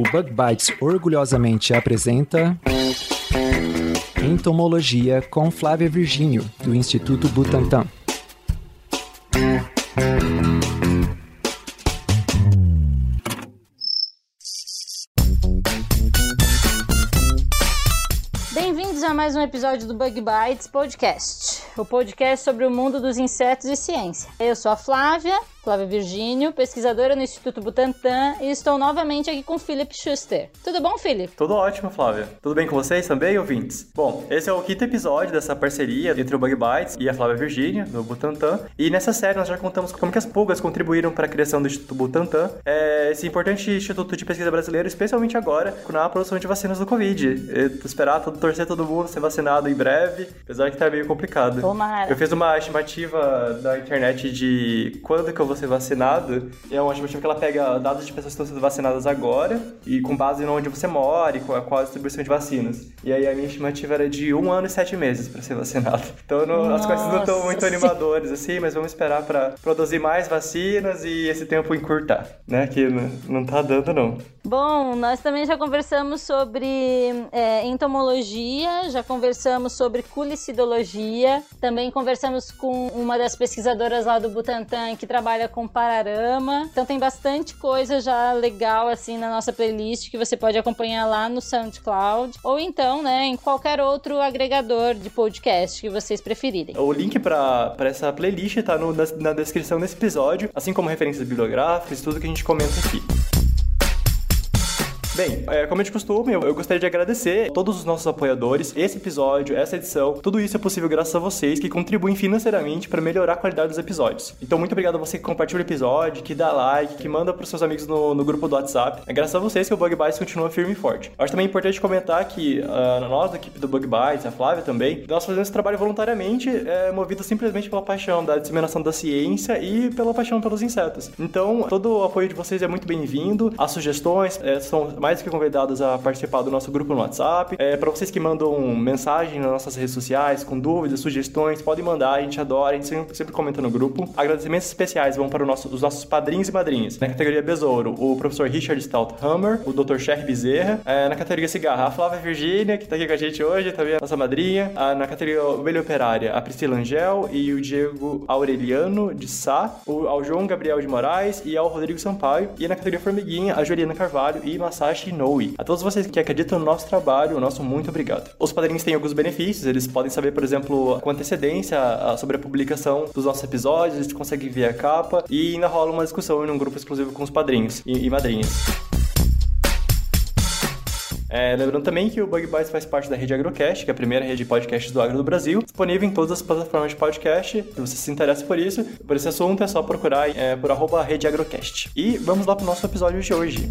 O Bug Bites orgulhosamente apresenta Entomologia com Flávia Virgínio, do Instituto Butantan. Bem-vindos a mais um episódio do Bug Bites Podcast, o podcast sobre o mundo dos insetos e ciência. Eu sou a Flávia Flávia Virgínio, pesquisadora no Instituto Butantan, e estou novamente aqui com Philip Schuster. Tudo bom, Philip? Tudo ótimo, Flávia. Tudo bem com vocês também, ouvintes? Bom, esse é o quinto episódio dessa parceria entre o Bug Bites e a Flávia Virgínia, do Butantan. E nessa série nós já contamos como que as pulgas contribuíram para a criação do Instituto Butantan, é esse importante instituto de pesquisa brasileiro, especialmente agora, na produção de vacinas do Covid. esperar, todo, torcer todo mundo ser vacinado em breve, apesar que tá meio complicado. Tomara. Eu fiz uma estimativa da internet de quando que eu vou ser vacinado, é uma estimativa que ela pega dados de pessoas que estão sendo vacinadas agora e com base em onde você mora e qual a distribuição de vacinas. E aí a minha estimativa era de um ano e sete meses para ser vacinado. Então não, as coisas não estão muito animadoras assim, mas vamos esperar para produzir mais vacinas e esse tempo encurtar, né? Que não, não tá dando não. Bom, nós também já conversamos sobre é, entomologia, já conversamos sobre culicidologia, também conversamos com uma das pesquisadoras lá do Butantan que trabalha com pararama. Então tem bastante coisa já legal assim na nossa playlist que você pode acompanhar lá no SoundCloud ou então, né, em qualquer outro agregador de podcast que vocês preferirem. O link para essa playlist tá no, na, na descrição desse episódio, assim como referências bibliográficas, tudo que a gente comenta aqui. Bem, é, como de costume, eu, eu gostaria de agradecer todos os nossos apoiadores. Esse episódio, essa edição, tudo isso é possível graças a vocês que contribuem financeiramente para melhorar a qualidade dos episódios. Então, muito obrigado a você que compartilha o episódio, que dá like, que manda para seus amigos no, no, grupo do WhatsApp. É graças a vocês que o Bug Bites continua firme e forte. Acho também importante comentar que uh, nós, da equipe do Bug Bites, a Flávia também, nós fazemos esse trabalho voluntariamente, é, movido simplesmente pela paixão da disseminação da ciência e pela paixão pelos insetos. Então, todo o apoio de vocês é muito bem-vindo. As sugestões é, são mais mais que convidados a participar do nosso grupo no WhatsApp. É, para vocês que mandam mensagem nas nossas redes sociais, com dúvidas, sugestões, podem mandar, a gente adora, a gente sempre, sempre comenta no grupo. Agradecimentos especiais vão para nosso, os nossos padrinhos e madrinhas. Na categoria Besouro, o professor Richard Stouthammer, o Dr. Cher Bezerra. É, na categoria Cigarra, a Flávia Virgínia, que está aqui com a gente hoje, também a nossa madrinha. Ah, na categoria Ovelha Operária, a Priscila Angel e o Diego Aureliano de Sá, o, ao João Gabriel de Moraes e ao Rodrigo Sampaio. E na categoria Formiguinha, a Juliana Carvalho e Shinoe. A todos vocês que acreditam no nosso trabalho, o nosso muito obrigado. Os padrinhos têm alguns benefícios, eles podem saber, por exemplo, com antecedência sobre a publicação dos nossos episódios, eles conseguem ver a capa e ainda rola uma discussão em um grupo exclusivo com os padrinhos e, e madrinhas. É, lembrando também que o Bug Bites faz parte da rede Agrocast, que é a primeira rede de podcasts do agro do Brasil, disponível em todas as plataformas de podcast. Se você se interessa por isso, por esse assunto, é só procurar é, por arroba rede Agrocast. E vamos lá para o nosso episódio de hoje.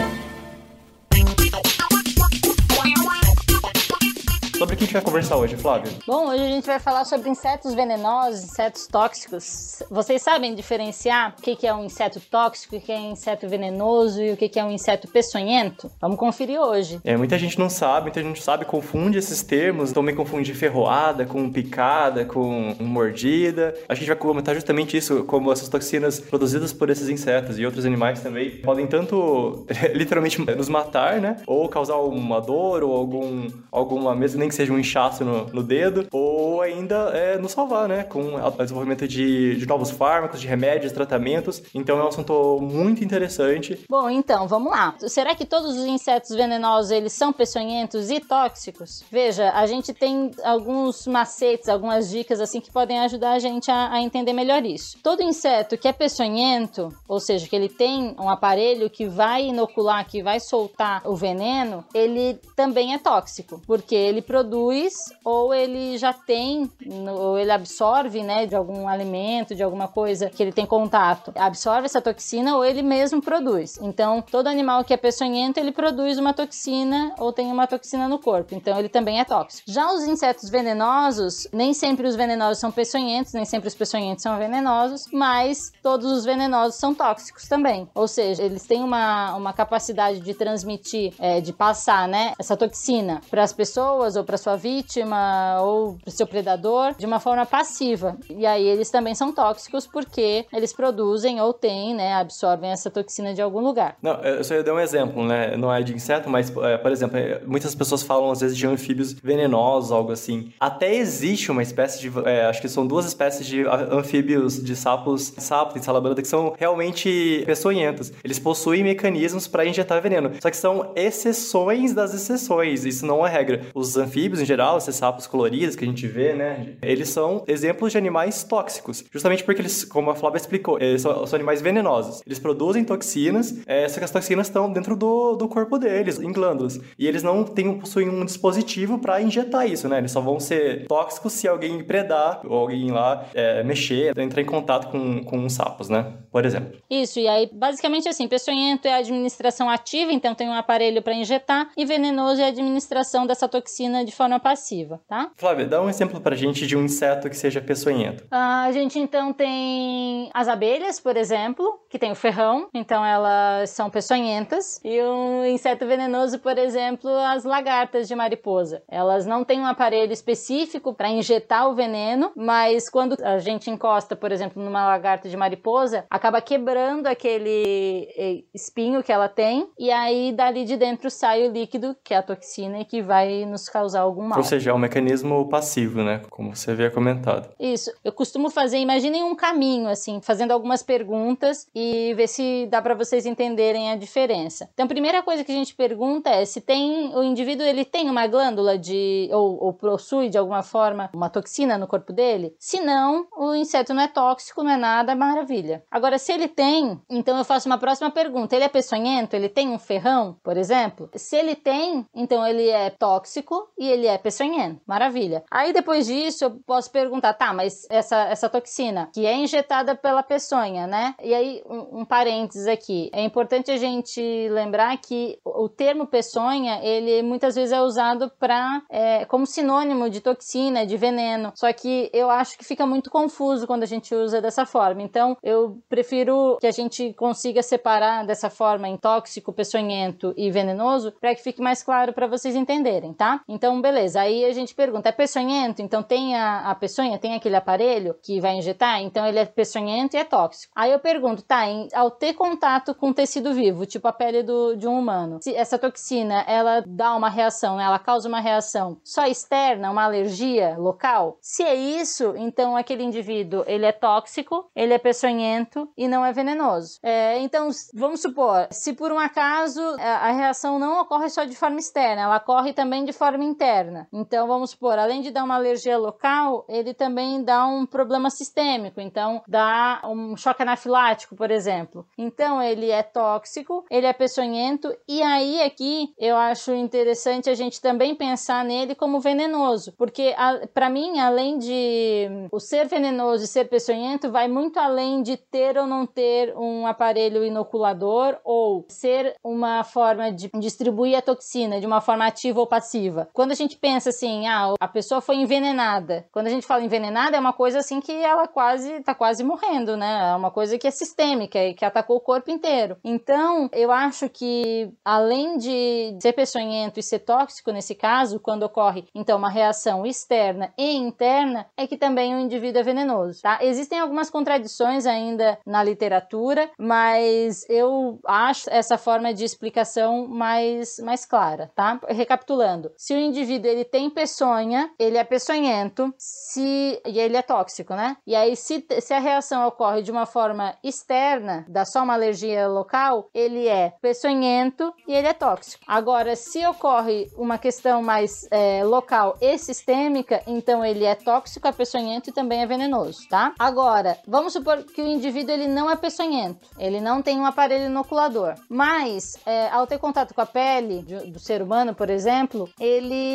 Sobre o que a gente vai conversar hoje, Flávio? Bom, hoje a gente vai falar sobre insetos venenosos, insetos tóxicos. Vocês sabem diferenciar o que é um inseto tóxico, o que é um inseto venenoso e o que é um inseto peçonhento? Vamos conferir hoje. É, muita gente não sabe, muita gente sabe, confunde esses termos, também confunde ferroada com picada, com mordida. A gente vai comentar justamente isso, como essas toxinas produzidas por esses insetos e outros animais também podem tanto literalmente nos matar, né? Ou causar uma dor ou algum, alguma mesmo nem que seja um inchaço no, no dedo, ou ainda é, nos salvar, né? Com o desenvolvimento de, de novos fármacos, de remédios, tratamentos. Então é um assunto muito interessante. Bom, então, vamos lá. Será que todos os insetos venenosos, eles são peçonhentos e tóxicos? Veja, a gente tem alguns macetes, algumas dicas assim que podem ajudar a gente a, a entender melhor isso. Todo inseto que é peçonhento, ou seja, que ele tem um aparelho que vai inocular, que vai soltar o veneno, ele também é tóxico, porque ele produz produz ou ele já tem, ou ele absorve, né, de algum alimento, de alguma coisa que ele tem contato, absorve essa toxina ou ele mesmo produz. Então, todo animal que é peçonhento, ele produz uma toxina ou tem uma toxina no corpo. Então, ele também é tóxico. Já os insetos venenosos, nem sempre os venenosos são peçonhentos, nem sempre os peçonhentos são venenosos, mas todos os venenosos são tóxicos também. Ou seja, eles têm uma, uma capacidade de transmitir, é, de passar, né, essa toxina para as pessoas ou para sua vítima ou para o seu predador de uma forma passiva. E aí eles também são tóxicos porque eles produzem ou têm, né, absorvem essa toxina de algum lugar. Não, eu só ia dar um exemplo, né? Não é de inseto, mas, é, por exemplo, é, muitas pessoas falam às vezes de anfíbios venenosos, algo assim. Até existe uma espécie de, é, acho que são duas espécies de anfíbios, de sapos, sapo e salabranda que são realmente peçonhentos. Eles possuem mecanismos para injetar veneno, só que são exceções das exceções. Isso não é regra. Os anfíbios em geral, esses sapos coloridos que a gente vê, né? Eles são exemplos de animais tóxicos, justamente porque eles, como a Flávia explicou, são, são animais venenosos. Eles produzem toxinas, é, só que as toxinas estão dentro do, do corpo deles, em glândulas. E eles não têm, possuem um dispositivo para injetar isso, né? Eles só vão ser tóxicos se alguém predar ou alguém lá é, mexer, entrar em contato com, com sapos, né? Por exemplo. Isso, e aí basicamente assim, peçonhento é a administração ativa, então tem um aparelho para injetar, e venenoso é a administração dessa toxina de forma passiva, tá? Flávia, dá um exemplo pra gente de um inseto que seja peçonhento. A gente então tem as abelhas, por exemplo, que tem o ferrão, então elas são peçonhentas, e um inseto venenoso, por exemplo, as lagartas de mariposa. Elas não têm um aparelho específico para injetar o veneno, mas quando a gente encosta, por exemplo, numa lagarta de mariposa, acaba quebrando aquele eh, espinho que ela tem, e aí dali de dentro sai o líquido, que é a toxina, e que vai nos causar algum mal. Ou seja, é um mecanismo passivo, né? Como você havia comentado. Isso. Eu costumo fazer, imaginem um caminho, assim, fazendo algumas perguntas e ver se dá para vocês entenderem a diferença. Então, a primeira coisa que a gente pergunta é se tem o indivíduo ele tem uma glândula de ou, ou possui de alguma forma uma toxina no corpo dele. Se não, o inseto não é tóxico, não é nada, maravilha. Agora, se ele tem, então eu faço uma próxima pergunta. Ele é peçonhento? Ele tem um ferrão, por exemplo? Se ele tem, então ele é tóxico e ele é peçonhento. Maravilha. Aí depois disso eu posso perguntar, tá, mas essa, essa toxina que é injetada pela peçonha, né? E aí, um, um parênteses aqui. É importante a gente lembrar que o termo peçonha, ele muitas vezes é usado para é, como sinônimo de toxina, de veneno. Só que eu acho que fica muito confuso quando a gente usa dessa forma. Então, eu prefiro que a gente consiga separar dessa forma em tóxico, peçonhento e venenoso, para que fique mais claro para vocês entenderem, tá? Então, beleza. Aí a gente pergunta: é peçonhento? Então tem a, a peçonha, tem aquele aparelho que vai injetar? Então ele é peçonhento e é tóxico. Aí eu pergunto: tá, em, ao ter contato com tecido vivo, tipo a pele do, de um humano, se essa toxina ela dá uma reação, né? ela causa uma reação só externa, uma alergia local? Se é isso, então aquele indivíduo ele é tóxico, ele é peçonhento e não é venenoso. É, então, vamos supor, se por um acaso a, a reação não ocorre só de forma externa, ela ocorre também de forma interna. Então, vamos supor, além de dar uma alergia local, ele também dá um problema sistêmico. Então, dá um choque anafilático, por exemplo. Então, ele é tóxico, ele é peçonhento, e aí aqui eu acho interessante a gente também pensar nele como venenoso, porque para mim, além de o ser venenoso e ser peçonhento, vai muito além de ter ou não ter um aparelho inoculador ou ser uma forma de distribuir a toxina de uma forma ativa ou passiva. Quando a gente pensa assim, ah, a pessoa foi envenenada. Quando a gente fala envenenada, é uma coisa assim que ela quase tá quase morrendo, né? É uma coisa que é sistêmica e que atacou o corpo inteiro. Então, eu acho que além de ser peçonhento e ser tóxico nesse caso, quando ocorre então uma reação externa e interna, é que também o indivíduo é venenoso, tá? Existem algumas contradições ainda na literatura, mas eu acho essa forma de explicação mais mais clara, tá? Recapitulando, se o indivíduo ele tem peçonha, ele é peçonhento, se e ele é tóxico, né? E aí se, se a reação ocorre de uma forma externa, dá só uma alergia local, ele é peçonhento e ele é tóxico. Agora, se ocorre uma questão mais é, local e sistêmica, então ele é tóxico, é peçonhento e também é venenoso, tá? Agora, vamos supor que o indivíduo ele não é peçonhento, ele não tem um aparelho inoculador, mas é, ao ter contato com a pele do ser humano, por exemplo, ele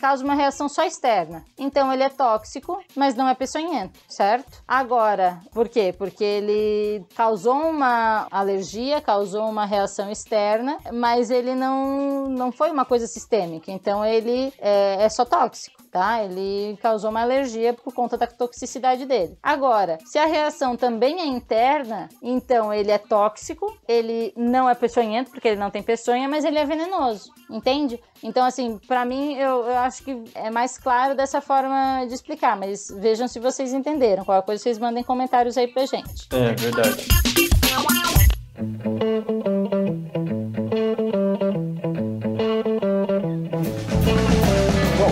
causa uma reação só externa. Então ele é tóxico, mas não é peçonhento, certo? Agora, por quê? Porque ele causou uma alergia, causou uma reação externa, mas ele não, não foi uma coisa sistêmica. Então ele é, é só tóxico tá? Ele causou uma alergia por conta da toxicidade dele. Agora, se a reação também é interna, então ele é tóxico, ele não é peçonhento, porque ele não tem peçonha, mas ele é venenoso, entende? Então, assim, para mim, eu, eu acho que é mais claro dessa forma de explicar, mas vejam se vocês entenderam. Qualquer coisa, vocês mandem comentários aí pra gente. É, verdade.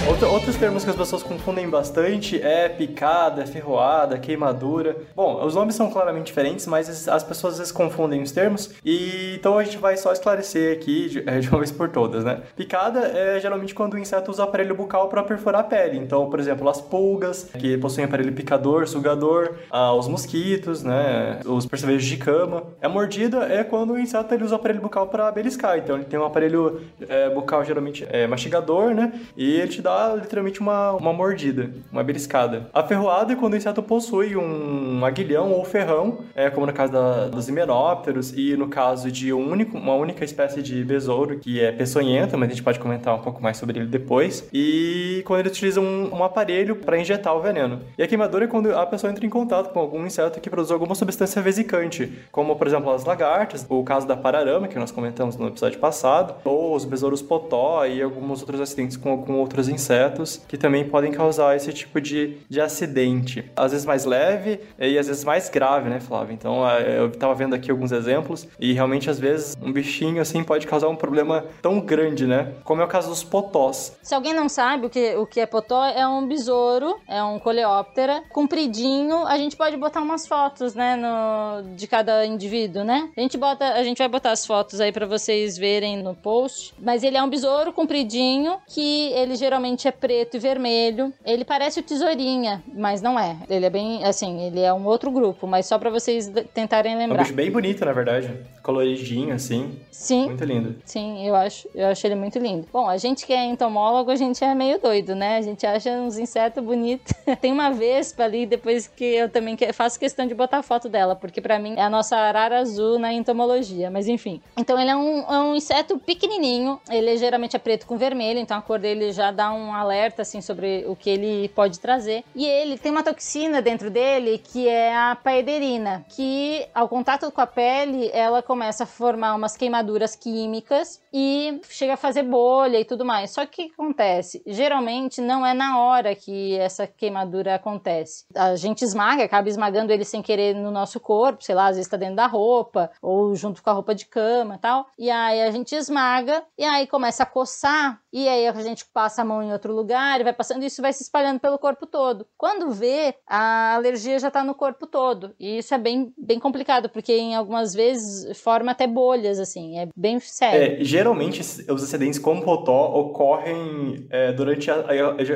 Outro, outros termos que as pessoas confundem bastante é picada, ferroada, queimadura. Bom, os nomes são claramente diferentes, mas as pessoas às vezes confundem os termos. E então a gente vai só esclarecer aqui de, de uma vez por todas, né? Picada é geralmente quando o inseto usa o aparelho bucal para perfurar a pele. Então, por exemplo, as pulgas, que possuem aparelho picador, sugador, ah, os mosquitos, né? Os percevejos de cama. A mordida é quando o inseto ele usa o aparelho bucal para beliscar. Então, ele tem um aparelho é, bucal geralmente é, mastigador, né? E ele te dá literalmente uma, uma mordida, uma beliscada. A ferroada é quando o inseto possui um aguilhão ou ferrão, é, como no caso da, dos himenópteros e no caso de um único, uma única espécie de besouro que é peçonhento, mas a gente pode comentar um pouco mais sobre ele depois. E quando ele utiliza um, um aparelho para injetar o veneno. E a queimadura é quando a pessoa entra em contato com algum inseto que produz alguma substância vesicante, como por exemplo as lagartas, o caso da pararama que nós comentamos no episódio passado, ou os besouros potó e alguns outros acidentes com, com outros insetos insetos que também podem causar esse tipo de, de acidente. Às vezes mais leve e às vezes mais grave, né, Flávio? Então eu tava vendo aqui alguns exemplos e realmente às vezes um bichinho assim pode causar um problema tão grande, né? Como é o caso dos potós. Se alguém não sabe o que, o que é potó, é um besouro, é um coleóptera, compridinho. A gente pode botar umas fotos, né, no, de cada indivíduo, né? A gente bota, a gente vai botar as fotos aí para vocês verem no post. Mas ele é um besouro compridinho que ele geralmente é preto e vermelho. Ele parece o Tesourinha, mas não é. Ele é bem, assim, ele é um outro grupo, mas só para vocês tentarem lembrar. É um bicho bem bonito, na verdade. Coloridinho, assim. Sim. Muito lindo. Sim, eu acho, eu acho ele muito lindo. Bom, a gente que é entomólogo, a gente é meio doido, né? A gente acha uns insetos bonitos. Tem uma vespa ali, depois que eu também faço questão de botar foto dela, porque para mim é a nossa arara azul na entomologia, mas enfim. Então ele é um, é um inseto pequenininho, ele geralmente é preto com vermelho, então a cor dele já dá um alerta assim sobre o que ele pode trazer. E ele tem uma toxina dentro dele que é a paederina, que ao contato com a pele, ela começa a formar umas queimaduras químicas e chega a fazer bolha e tudo mais. Só que o que acontece? Geralmente não é na hora que essa queimadura acontece. A gente esmaga, acaba esmagando ele sem querer no nosso corpo, sei lá, às vezes tá dentro da roupa ou junto com a roupa de cama tal. E aí a gente esmaga e aí começa a coçar e aí a gente passa a mão em outro lugar e vai passando, isso vai se espalhando pelo corpo todo. Quando vê, a alergia já está no corpo todo. E isso é bem, bem complicado, porque em algumas vezes forma até bolhas, assim, é bem sério. É, geralmente os acidentes com potó ocorrem é, durante a,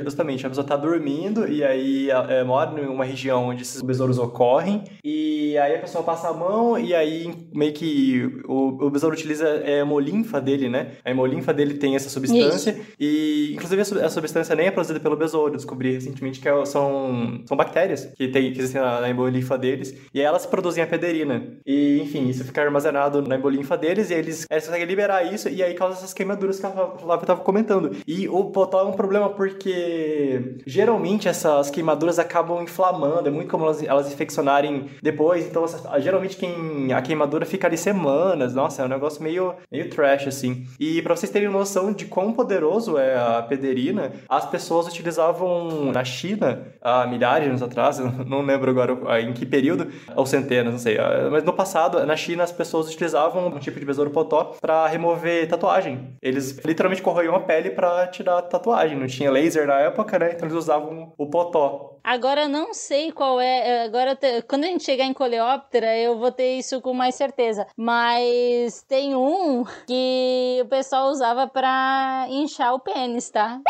justamente a pessoa está dormindo e aí é, mora em uma região onde esses besouros ocorrem e aí a pessoa passa a mão e aí meio que o, o besouro utiliza é, a hemolinfa dele, né? A hemolinfa dele tem essa substância isso. E inclusive a substância nem é produzida pelo besouro. Descobri recentemente que é são, são bactérias que, tem, que existem na, na embolinfa deles. E elas produzem a pederina. E, enfim, isso fica armazenado na embolinfa deles e eles, eles conseguem liberar isso e aí causa essas queimaduras que a Flávia estava comentando. E o potó é um problema porque geralmente essas queimaduras acabam inflamando. É muito comum elas, elas infeccionarem depois. Então, geralmente quem a queimadura fica ali semanas. Nossa, é um negócio meio, meio trash, assim. E para vocês terem noção de quão poderoso é a pederina, as pessoas utilizavam na China, há milhares de anos atrás, não lembro agora em que período, ou centenas, não sei, mas no passado, na China, as pessoas utilizavam um tipo de besouro potó para remover tatuagem. Eles literalmente corroiam a pele para tirar tatuagem, não tinha laser na época, né? Então eles usavam o potó. Agora não sei qual é. Agora, quando a gente chegar em Coleóptera, eu vou ter isso com mais certeza. Mas tem um que o pessoal usava para inchar o pênis, tá?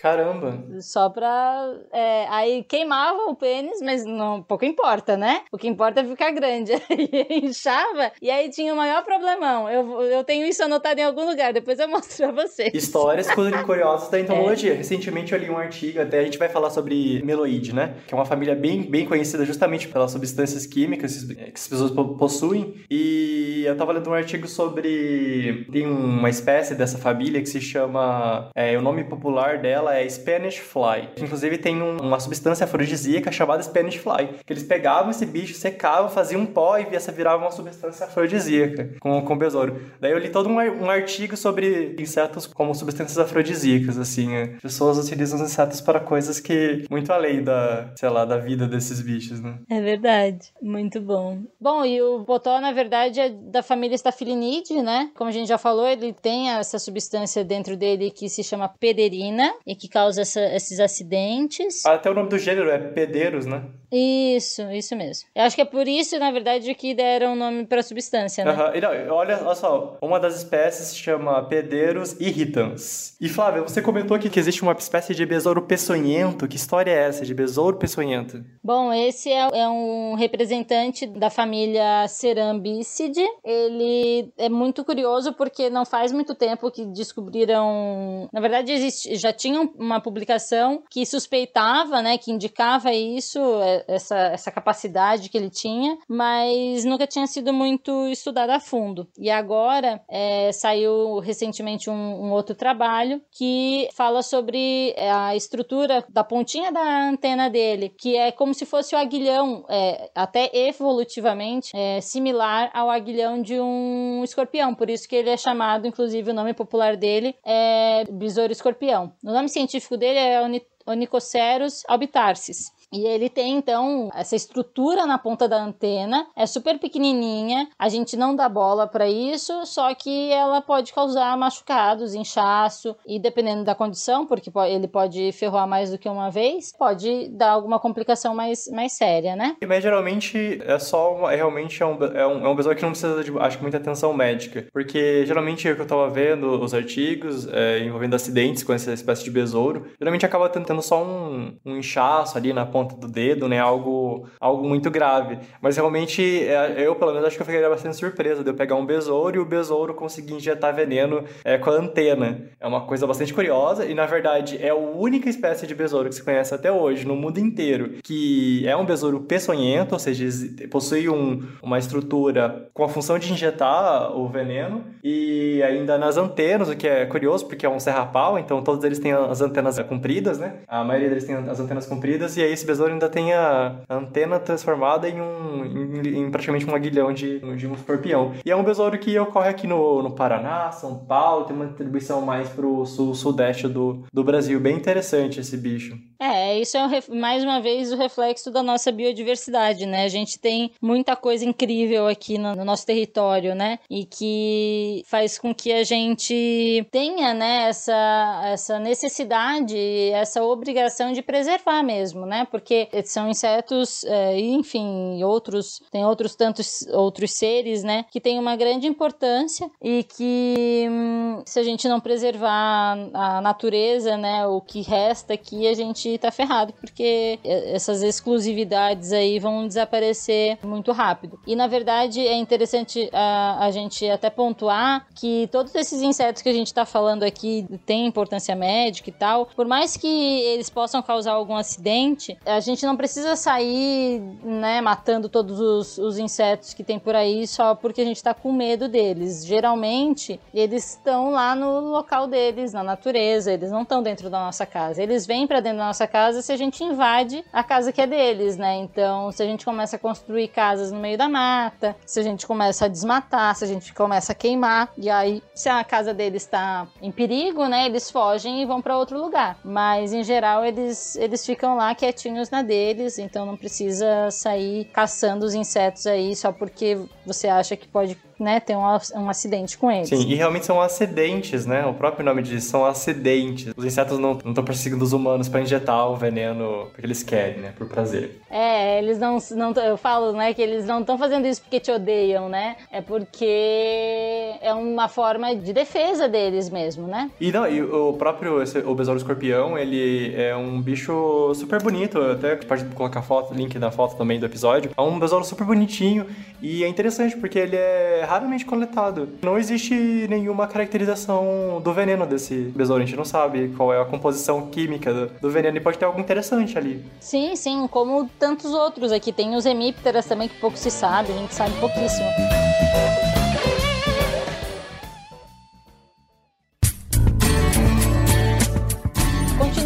Caramba! Só pra. É, aí queimava o pênis, mas não pouco importa, né? O que importa é ficar grande. Aí inchava e aí tinha o maior problemão. Eu, eu tenho isso anotado em algum lugar, depois eu mostro pra vocês. Histórias curiosas da entomologia. É. Recentemente eu li um artigo, até a gente vai falar sobre meloide, né? Que é uma família bem, bem conhecida justamente pelas substâncias químicas que as pessoas possuem. E eu tava lendo um artigo sobre. Tem uma espécie dessa família que se chama. É, o nome popular dela é Spanish Fly. Inclusive tem um, uma substância afrodisíaca chamada Spanish Fly, que eles pegavam esse bicho, secavam, faziam um pó e essa virava uma substância afrodisíaca com, com besouro. Daí eu li todo um, um artigo sobre insetos como substâncias afrodisíacas, assim. As pessoas utilizam os insetos para coisas que muito além da, sei lá, da vida desses bichos, né? É verdade. Muito bom. Bom, e o potó, na verdade, é da família Staphylinidae, né? Como a gente já falou, ele tem essa substância dentro dele que se chama pederina e que causa essa, esses acidentes. Até o nome do gênero é pedeiros, né? Isso, isso mesmo. Eu acho que é por isso, na verdade, que deram o nome para a substância, né? Uhum. E não, olha, olha só, uma das espécies se chama Pedeiros irritans. E Flávia, você comentou aqui que existe uma espécie de besouro peçonhento. Que história é essa de besouro peçonhento? Bom, esse é, é um representante da família Cerambicide. Ele é muito curioso porque não faz muito tempo que descobriram... Na verdade, existe, já tinham uma publicação que suspeitava, né, que indicava isso, é, essa, essa capacidade que ele tinha, mas nunca tinha sido muito estudada a fundo. E agora é, saiu recentemente um, um, outro trabalho que fala sobre é, a estrutura da pontinha da antena dele, que é como se fosse o aguilhão, é, até evolutivamente é, similar ao aguilhão de um escorpião. Por isso que ele é chamado, inclusive, o nome popular dele é besouro escorpião. O nome científico dele é Onicoceros albitarsis. E ele tem então essa estrutura na ponta da antena, é super pequenininha, a gente não dá bola para isso, só que ela pode causar machucados, inchaço e dependendo da condição, porque ele pode ferroar mais do que uma vez, pode dar alguma complicação mais, mais séria, né? Mas geralmente é só é realmente é um, é um, é um besouro que não precisa de acho muita atenção médica, porque geralmente o que eu tava vendo os artigos é, envolvendo acidentes com essa espécie de besouro, geralmente acaba tendo só um, um inchaço ali na ponta ponta do dedo, né? Algo, algo muito grave. Mas realmente, é, eu, pelo menos, acho que eu ficaria bastante surpresa de eu pegar um besouro e o besouro conseguir injetar veneno é, com a antena. É uma coisa bastante curiosa e, na verdade, é a única espécie de besouro que se conhece até hoje no mundo inteiro que é um besouro peçonhento, ou seja, possui um, uma estrutura com a função de injetar o veneno e ainda nas antenas, o que é curioso porque é um serra-pau, então todos eles têm as antenas compridas, né? A maioria deles tem as antenas compridas e aí esse besouro ainda tem a antena transformada em um em, em praticamente um aguilhão de, de um escorpião. E é um besouro que ocorre aqui no, no Paraná, São Paulo, tem uma distribuição mais pro sul, sudeste do, do Brasil. Bem interessante esse bicho. É, isso é um, mais uma vez o reflexo da nossa biodiversidade, né? A gente tem muita coisa incrível aqui no, no nosso território, né? E que faz com que a gente tenha, né, essa, essa necessidade, essa obrigação de preservar mesmo, né? Porque são insetos, é, enfim, outros, tem outros tantos outros seres, né, que têm uma grande importância e que hum, se a gente não preservar a natureza, né, o que resta aqui, a gente tá ferrado, porque essas exclusividades aí vão desaparecer muito rápido. E na verdade é interessante a, a gente até pontuar que todos esses insetos que a gente tá falando aqui têm importância médica e tal, por mais que eles possam causar algum acidente, a gente não precisa sair, né, matando todos os, os insetos que tem por aí só porque a gente tá com medo deles. Geralmente, eles estão lá no local deles, na natureza, eles não estão dentro da nossa casa. Eles vêm para dentro da nossa casa se a gente invade a casa que é deles, né? Então, se a gente começa a construir casas no meio da mata, se a gente começa a desmatar, se a gente começa a queimar, e aí, se a casa deles está em perigo, né, eles fogem e vão para outro lugar. Mas em geral eles, eles ficam lá quietinhos na deles, então não precisa sair caçando os insetos aí só porque você acha que pode né, ter um, um acidente com eles. Sim, e realmente são acidentes, né? O próprio nome diz são acidentes. Os insetos não estão perseguindo os humanos para injetar o veneno porque eles querem, né? Por prazer. É, eles não, não eu falo, né, que eles não estão fazendo isso porque te odeiam, né? É porque é uma forma de defesa deles mesmo, né? E não, e o próprio esse, o besouro escorpião, ele é um bicho super bonito, até pode colocar foto, link na foto também do episódio. É um besouro super bonitinho e é interessante porque ele é raramente coletado. Não existe nenhuma caracterização do veneno desse besouro. A gente não sabe qual é a composição química do, do veneno e pode ter algo interessante ali. Sim, sim, como tantos outros aqui. Tem os hemípteras também que pouco se sabe, a gente sabe pouquíssimo.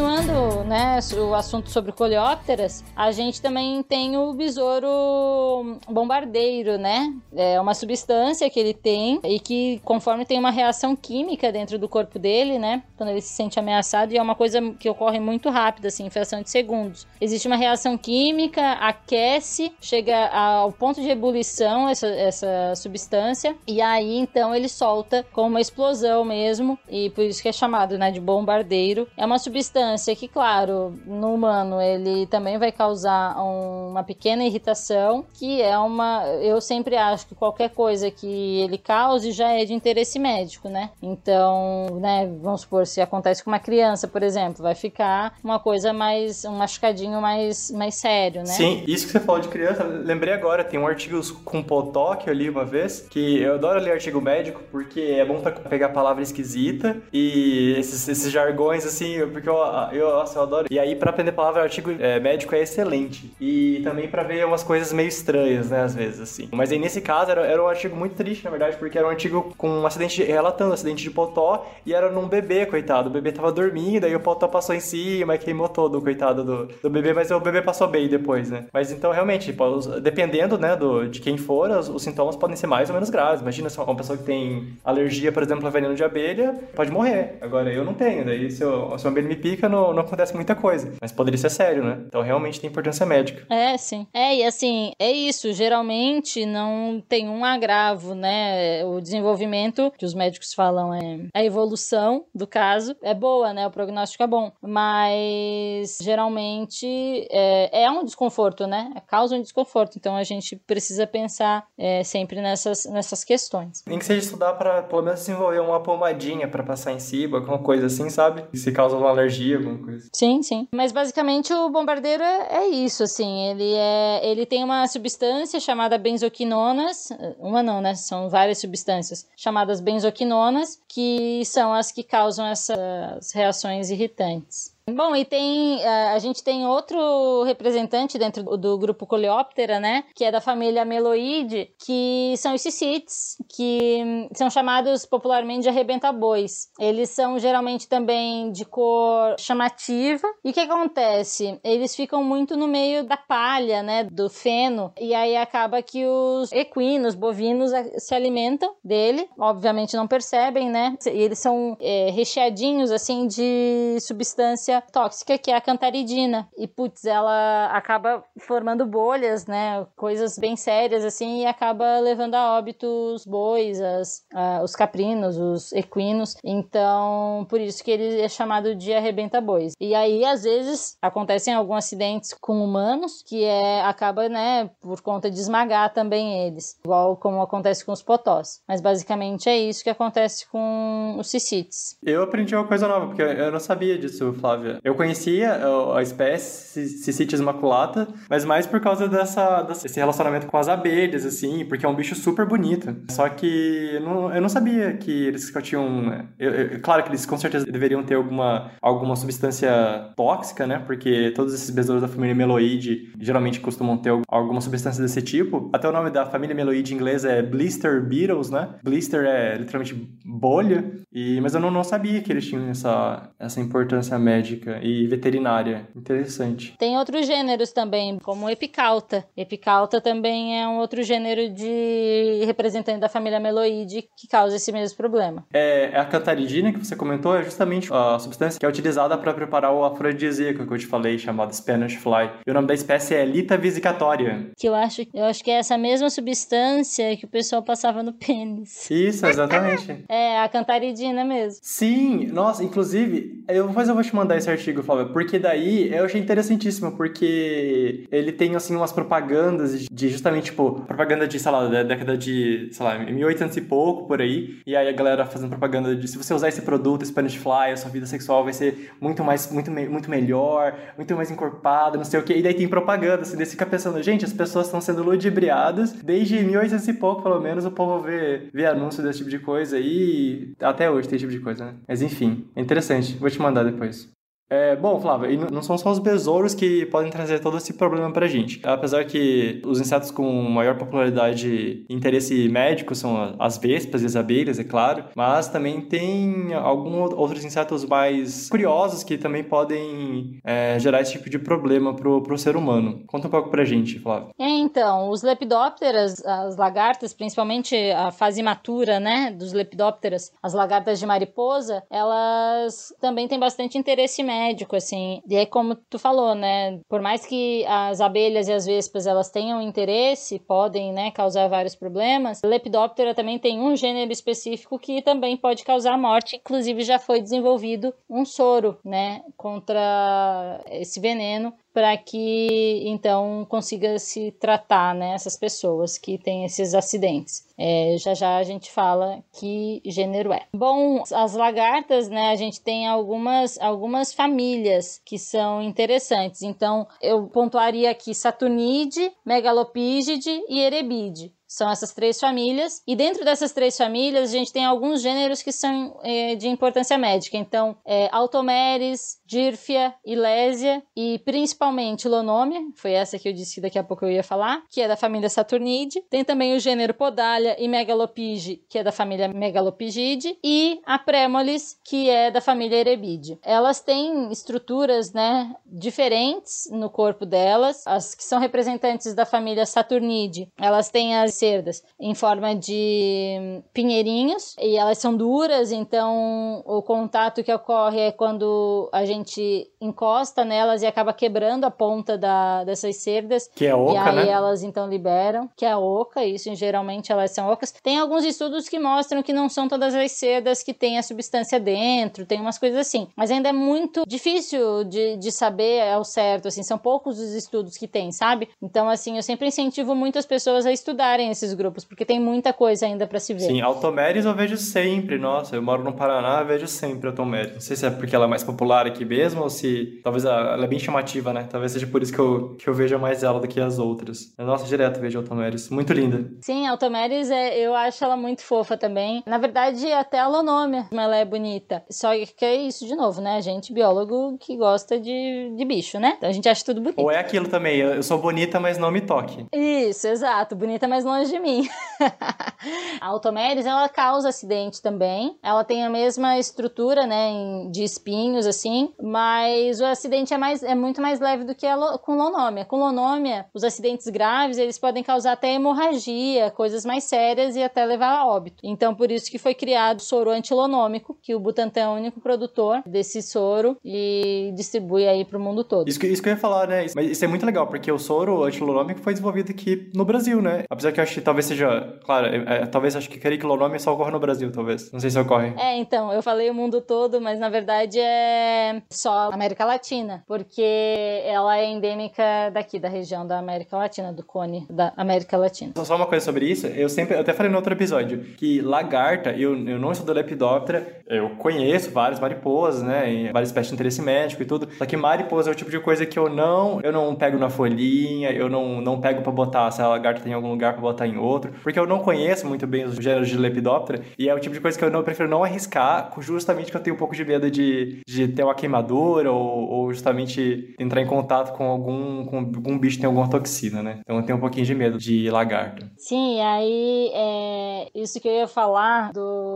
Continuando, né, o assunto sobre coleópteras, a gente também tem o besouro bombardeiro, né? É uma substância que ele tem e que, conforme tem uma reação química dentro do corpo dele, né? Quando ele se sente ameaçado, e é uma coisa que ocorre muito rápido, assim, em fração de segundos. Existe uma reação química, aquece, chega ao ponto de ebulição essa, essa substância, e aí então ele solta com uma explosão mesmo, e por isso que é chamado, né, de bombardeiro. É uma substância que, claro, no humano ele também vai causar um, uma pequena irritação, que é uma. Eu sempre acho que qualquer coisa que ele cause já é de interesse médico, né? Então, né, vamos supor, se acontece com uma criança, por exemplo, vai ficar uma coisa mais. um machucadinho mais, mais sério, né? Sim, isso que você falou de criança, lembrei agora, tem um artigo com potó que eu li uma vez, que eu adoro ler artigo médico, porque é bom pra pegar palavra esquisita e esses, esses jargões, assim, porque eu, eu, nossa, eu adoro. E aí, pra aprender palavra, o artigo é, médico é excelente. E também pra ver umas coisas meio estranhas, né, às vezes, assim. Mas aí, nesse caso, era, era um artigo muito triste, na verdade, porque era um artigo com um acidente, relatando um acidente de potó, e era num bebê, coitado. O bebê tava dormindo, aí o potó passou em cima e queimou todo, coitado do, do bebê, mas o bebê passou bem depois, né. Mas então, realmente, tipo, dependendo, né, do, de quem for, os, os, sintomas podem ser mais ou menos graves. Imagina se uma pessoa que tem alergia, por exemplo, a veneno de abelha, pode morrer. Agora, eu não tenho, daí se, eu, se uma abelha me pica, não, não acontece muita coisa. Mas poderia ser sério, né? Então, realmente tem importância médica. É, sim. É, e assim, é isso. Geralmente não tem um agravo, né? O desenvolvimento, que os médicos falam é a evolução do caso, é boa, né? O prognóstico é bom. Mas geralmente é, é um desconforto, né? Causa um desconforto. Então a gente precisa pensar é, sempre nessas, nessas questões. Nem que seja estudar para pelo menos desenvolver uma pomadinha para passar em cima, alguma coisa assim, sabe? Se causa uma alergia, alguma coisa. Sim, sim. Mas basicamente o bombardeiro é, é isso, assim. Ele é, ele tem uma substância chamada benzoquinonas, uma não, né? São várias substâncias chamadas benzoquinonas, que são as que causam essas reações irritantes. Bom, e tem eh, a gente tem outro representante dentro do grupo Coleóptera, né, que é da família Meloide, que são os cicites, que são chamados popularmente de arrebenta-bois. Eles são geralmente também de cor chamativa. E o que acontece? Eles ficam muito no meio da palha, né, do feno, e aí acaba que os equinos, bovinos se alimentam dele, obviamente não percebem, né? E eles são é, recheadinhos assim de substância substância tóxica que é a cantaridina. E, putz, ela acaba formando bolhas, né? Coisas bem sérias, assim, e acaba levando a óbito os bois, as, os caprinos, os equinos. Então, por isso que ele é chamado de arrebenta-bois. E aí, às vezes, acontecem alguns acidentes com humanos, que é, acaba, né, por conta de esmagar também eles. Igual como acontece com os potós. Mas, basicamente, é isso que acontece com os cicites. Eu aprendi uma coisa nova, porque eu não sabia disso, Flávio Flávia? Eu conhecia a espécie Cicitis maculata, mas mais por causa dessa, desse relacionamento com as abelhas, assim, porque é um bicho super bonito. Só que eu não, eu não sabia que eles tinham... Eu, eu, claro que eles com certeza deveriam ter alguma, alguma substância tóxica, né? Porque todos esses besouros da família Meloide geralmente costumam ter alguma substância desse tipo. Até o nome da família Meloide em inglês é Blister Beetles, né? Blister é literalmente bolha. E, mas eu não, não sabia que eles tinham essa, essa importância médica e veterinária. Interessante. Tem outros gêneros também, como Epicauta. Epicauta também é um outro gênero de representante da família Meloide que causa esse mesmo problema. É, é a cantaridina que você comentou, é justamente a substância que é utilizada para preparar o afrodisíaco que eu te falei, chamado Spanish Fly. E o nome da espécie é Lita vesicatória. Que eu acho, eu acho que é essa mesma substância que o pessoal passava no pênis. Isso, exatamente. é, a cantaridina mesmo. Sim, nossa, inclusive, eu, depois eu vou te mandar esse artigo, Flávia, porque daí eu achei interessantíssimo, porque ele tem, assim, umas propagandas de justamente, tipo, propaganda de, sei lá, da década de, sei lá, 1800 e pouco, por aí, e aí a galera fazendo propaganda de se você usar esse produto, Spanish Fly, a sua vida sexual vai ser muito mais, muito, muito melhor, muito mais encorpada, não sei o que, e daí tem propaganda, assim, daí fica pensando, gente, as pessoas estão sendo ludibriadas desde 1800 e pouco, pelo menos, o povo vê, vê anúncio desse tipo de coisa e até hoje tem esse tipo de coisa, né? Mas enfim, é interessante. Vou te mandar depois. É, bom, Flávia, e não são só os besouros que podem trazer todo esse problema pra gente. Apesar que os insetos com maior popularidade e interesse médico são as vespas e as abelhas, é claro, mas também tem alguns outros insetos mais curiosos que também podem é, gerar esse tipo de problema pro, pro ser humano. Conta um pouco pra gente, Flávia. É, então, os lepidópteras, as lagartas, principalmente a fase matura, né, dos lepidópteras, as lagartas de mariposa, elas também têm bastante interesse médico médico, assim. E é como tu falou, né? Por mais que as abelhas e as vespas elas tenham interesse, podem, né, causar vários problemas, Lepidoptera também tem um gênero específico que também pode causar morte. Inclusive já foi desenvolvido um soro, né, contra esse veneno para que então consiga se tratar né, essas pessoas que têm esses acidentes. É, já já a gente fala que gênero é. Bom, as lagartas, né, a gente tem algumas, algumas famílias que são interessantes. Então, eu pontuaria aqui Saturnide, Megalopígide e Erebide. São essas três famílias. E dentro dessas três famílias, a gente tem alguns gêneros que são é, de importância médica. Então, é, Automeres, Dírfia, Ilésia e principalmente Lonômia, foi essa que eu disse que daqui a pouco eu ia falar, que é da família Saturnide. Tem também o gênero Podália e Megalopige, que é da família Megalopigide. E a Prémolis, que é da família Erebide. Elas têm estruturas né, diferentes no corpo delas. As que são representantes da família Saturnide, elas têm as cerdas em forma de pinheirinhos e elas são duras, então o contato que ocorre é quando a gente encosta nelas e acaba quebrando a ponta da, dessas cerdas. Que é oca, E aí né? elas então liberam, que é oca, isso geralmente elas são ocas. Tem alguns estudos que mostram que não são todas as cerdas que têm a substância dentro, tem umas coisas assim. Mas ainda é muito difícil de, de saber ao certo, assim, são poucos os estudos que tem, sabe? Então, assim, eu sempre incentivo muito as pessoas a estudarem esses grupos, porque tem muita coisa ainda para se ver. Sim, Automeres eu vejo sempre. Nossa, eu moro no Paraná, eu vejo sempre Automeres. Não sei se é porque ela é mais popular aqui mesmo ou se talvez ela é bem chamativa, né? Talvez seja por isso que eu, que eu vejo mais ela do que as outras. Mas, nossa, direto vejo Automeres. Muito linda. Sim, a Automeres, é, eu acho ela muito fofa também. Na verdade, até a Lonômia, ela é bonita. Só que é isso de novo, né? A gente, biólogo, que gosta de, de bicho, né? Então a gente acha tudo bonito. Ou é aquilo também, eu sou bonita, mas não me toque. Isso, exato. Bonita, mas longe de mim. a Automeres, ela causa acidente também. Ela tem a mesma estrutura, né, de espinhos, assim, mas o acidente é, mais, é muito mais leve do que a com lonômia. Com lonômia, os acidentes graves, eles podem causar até hemorragia, coisas mais sérias e até levar a óbito. Então, por isso que foi criado o soro antilonômico, que o Butantan é o único produtor desse soro e distribui aí pro mundo todo. Isso que, isso que eu ia falar, né? Mas isso é muito legal, porque o soro antilonômico foi desenvolvido aqui no Brasil, né? Apesar que acho que talvez seja, claro, é, é, talvez acho que quericlonome só ocorre no Brasil, talvez. Não sei se ocorre. É, então, eu falei o mundo todo, mas na verdade é só América Latina, porque ela é endêmica daqui, da região da América Latina, do cone da América Latina. Só uma coisa sobre isso, eu sempre, eu até falei no outro episódio, que lagarta, eu, eu não estudo lepidóptera, eu conheço várias mariposas, né, várias espécies de interesse médico e tudo, só que mariposa é o tipo de coisa que eu não, eu não pego na folhinha, eu não, não pego para botar, se a lagarta tem algum lugar para botar em outro, porque eu não conheço muito bem os gêneros de lepidóptera, e é o tipo de coisa que eu não eu prefiro não arriscar, justamente que eu tenho um pouco de medo de, de ter uma queimadura ou, ou justamente entrar em contato com algum, com algum bicho que tem alguma toxina, né? Então eu tenho um pouquinho de medo de lagarto. Sim, aí é isso que eu ia falar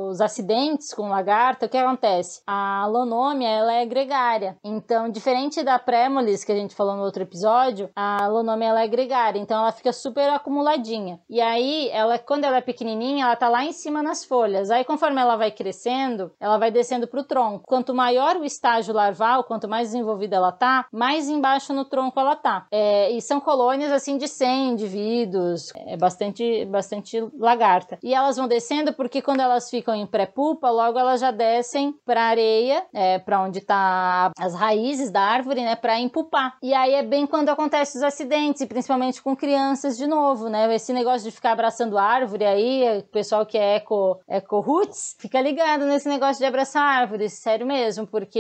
dos acidentes com lagarta, o que acontece? A lonômia, ela é gregária. Então, diferente da prémolis que a gente falou no outro episódio, a lonômia ela é gregária, então ela fica super acumuladinha. E aí, ela quando ela é pequenininha, ela tá lá em cima nas folhas. Aí conforme ela vai crescendo, ela vai descendo pro tronco. Quanto maior o estágio larval, quanto mais desenvolvida ela tá, mais embaixo no tronco ela tá. É, e são colônias assim de 100 indivíduos, é bastante bastante lagarta. E elas vão descendo porque quando elas ficam em pré-pupa, logo elas já descem para areia, é, para onde tá as raízes da árvore, né, para empupar. E aí é bem quando acontecem os acidentes, principalmente com crianças de novo, né? Esse negócio de ficar abraçando árvore aí, o pessoal que é eco, eco roots, fica ligado nesse negócio de abraçar árvores, sério mesmo, porque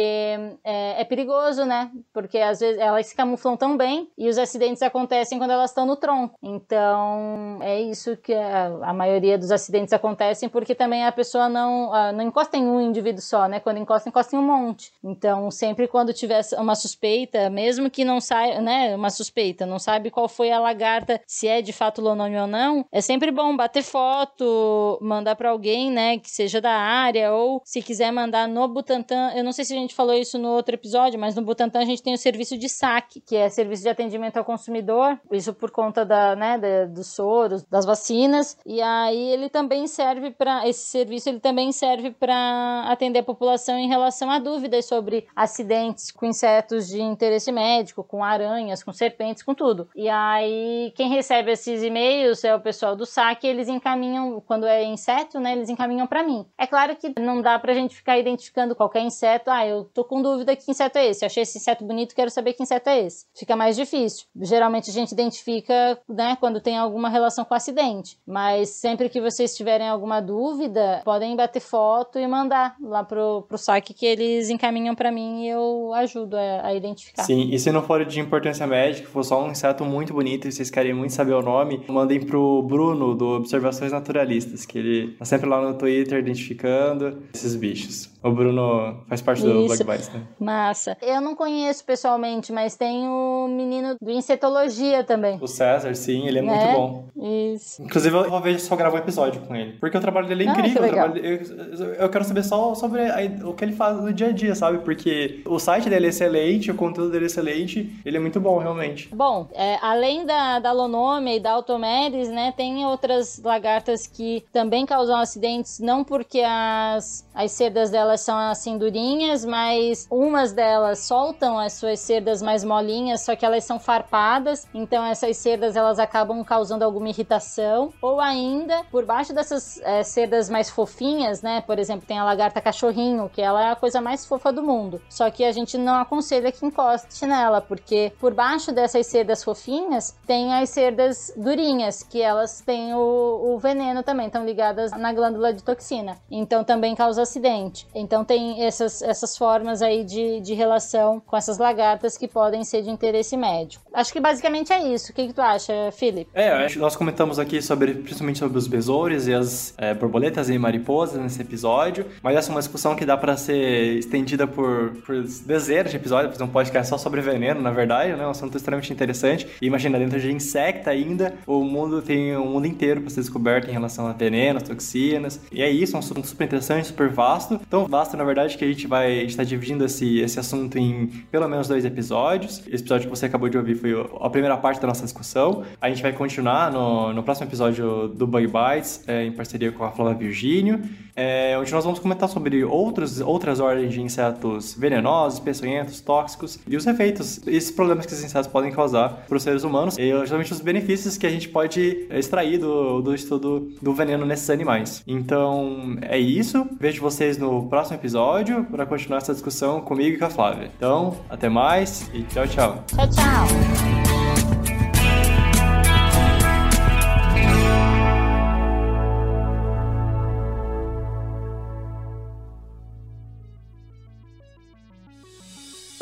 é, é perigoso, né? Porque às vezes elas se camuflam tão bem e os acidentes acontecem quando elas estão no tronco. Então é isso que a, a maioria dos acidentes acontecem porque também a pessoa não, não encosta em um indivíduo só, né? Quando encosta, encosta em um monte. Então sempre quando tiver uma suspeita, mesmo que não saia, né? Uma suspeita, não sabe qual foi a lagarta, se é de fato lonômio ou não, é sempre bom bater foto, mandar para alguém, né? Que seja da área ou se quiser mandar no Butantan. Eu não sei se a gente falou isso no outro episódio, mas no Butantan a gente tem o serviço de saque, que é serviço de atendimento ao consumidor, isso por conta da, né, da, dos soros, das vacinas, e aí ele também serve para esse serviço, ele também serve para atender a população em relação a dúvidas sobre acidentes com insetos de interesse médico, com aranhas, com serpentes, com tudo. E aí quem recebe esses e-mails é o pessoal do saque, eles encaminham quando é inseto, né, eles encaminham para mim. É claro que não dá pra gente ficar identificando qualquer inseto, ah, eu tô com dúvida que inseto é esse, achei esse inseto bonito, quero saber que inseto é esse. Fica mais difícil. Geralmente a gente identifica, né, quando tem alguma relação com acidente. Mas sempre que vocês tiverem alguma dúvida, podem bater foto e mandar lá pro, pro saque que eles encaminham para mim e eu ajudo a, a, identificar. Sim, e se não for de importância médica, for só um inseto muito bonito e vocês querem muito saber o nome, mandem pro Bruno do Observações Naturalistas, que ele tá sempre lá no Twitter identificando esses bichos. O Bruno faz parte do Black Bites, né? Massa. Eu não conheço pessoalmente, mas tem o menino do Insetologia também. O César, sim, ele é, é muito bom. Isso. Inclusive, eu ver se eu gravo um episódio com ele. Porque o trabalho dele é incrível. Ah, trabalho, eu, eu, quero saber só sobre a, o que ele faz no dia a dia, sabe? Porque o site dele é excelente, o conteúdo dele é excelente, ele é muito bom, realmente. Bom, é, além da, da Lonome e da Automedes, né, tem outras lagartas que também causam acidentes, não porque as, as sedas delas elas são assim durinhas, mas umas delas soltam as suas cerdas mais molinhas, só que elas são farpadas, então essas cerdas elas acabam causando alguma irritação. Ou ainda, por baixo dessas é, cerdas mais fofinhas, né? Por exemplo, tem a lagarta cachorrinho, que ela é a coisa mais fofa do mundo. Só que a gente não aconselha que encoste nela, porque por baixo dessas cerdas fofinhas tem as cerdas durinhas, que elas têm o, o veneno também, estão ligadas na glândula de toxina. Então também causa acidente. Então tem essas, essas formas aí de, de relação com essas lagartas que podem ser de interesse médico. Acho que basicamente é isso. O que, que tu acha, Felipe? É, acho que nós comentamos aqui sobre, principalmente sobre os besouros e as é, borboletas e mariposas nesse episódio, mas essa é uma discussão que dá para ser estendida por, por dezenas de episódios, fazer um podcast só sobre veneno, na verdade, né? Um assunto extremamente interessante. E imagina, dentro de insecta ainda, o mundo tem um mundo inteiro para ser descoberto em relação a venenos, toxinas. E é isso, é um assunto super interessante, super vasto. Então, vasto, na verdade, que a gente vai estar dividindo esse, esse assunto em pelo menos dois episódios. Esse episódio que você acabou de ouvir foi a primeira parte da nossa discussão. A gente vai continuar no, no próximo episódio do Bug Bites, é, em parceria com a Flávia Virgínio. É, onde nós vamos comentar sobre outros, outras ordens de insetos venenosos, peçonhentos, tóxicos e os efeitos, esses problemas que esses insetos podem causar para os seres humanos e justamente os benefícios que a gente pode extrair do, do estudo do veneno nesses animais. Então é isso. Vejo vocês no próximo episódio para continuar essa discussão comigo e com a Flávia. Então, até mais e tchau, tchau. Tchau, tchau.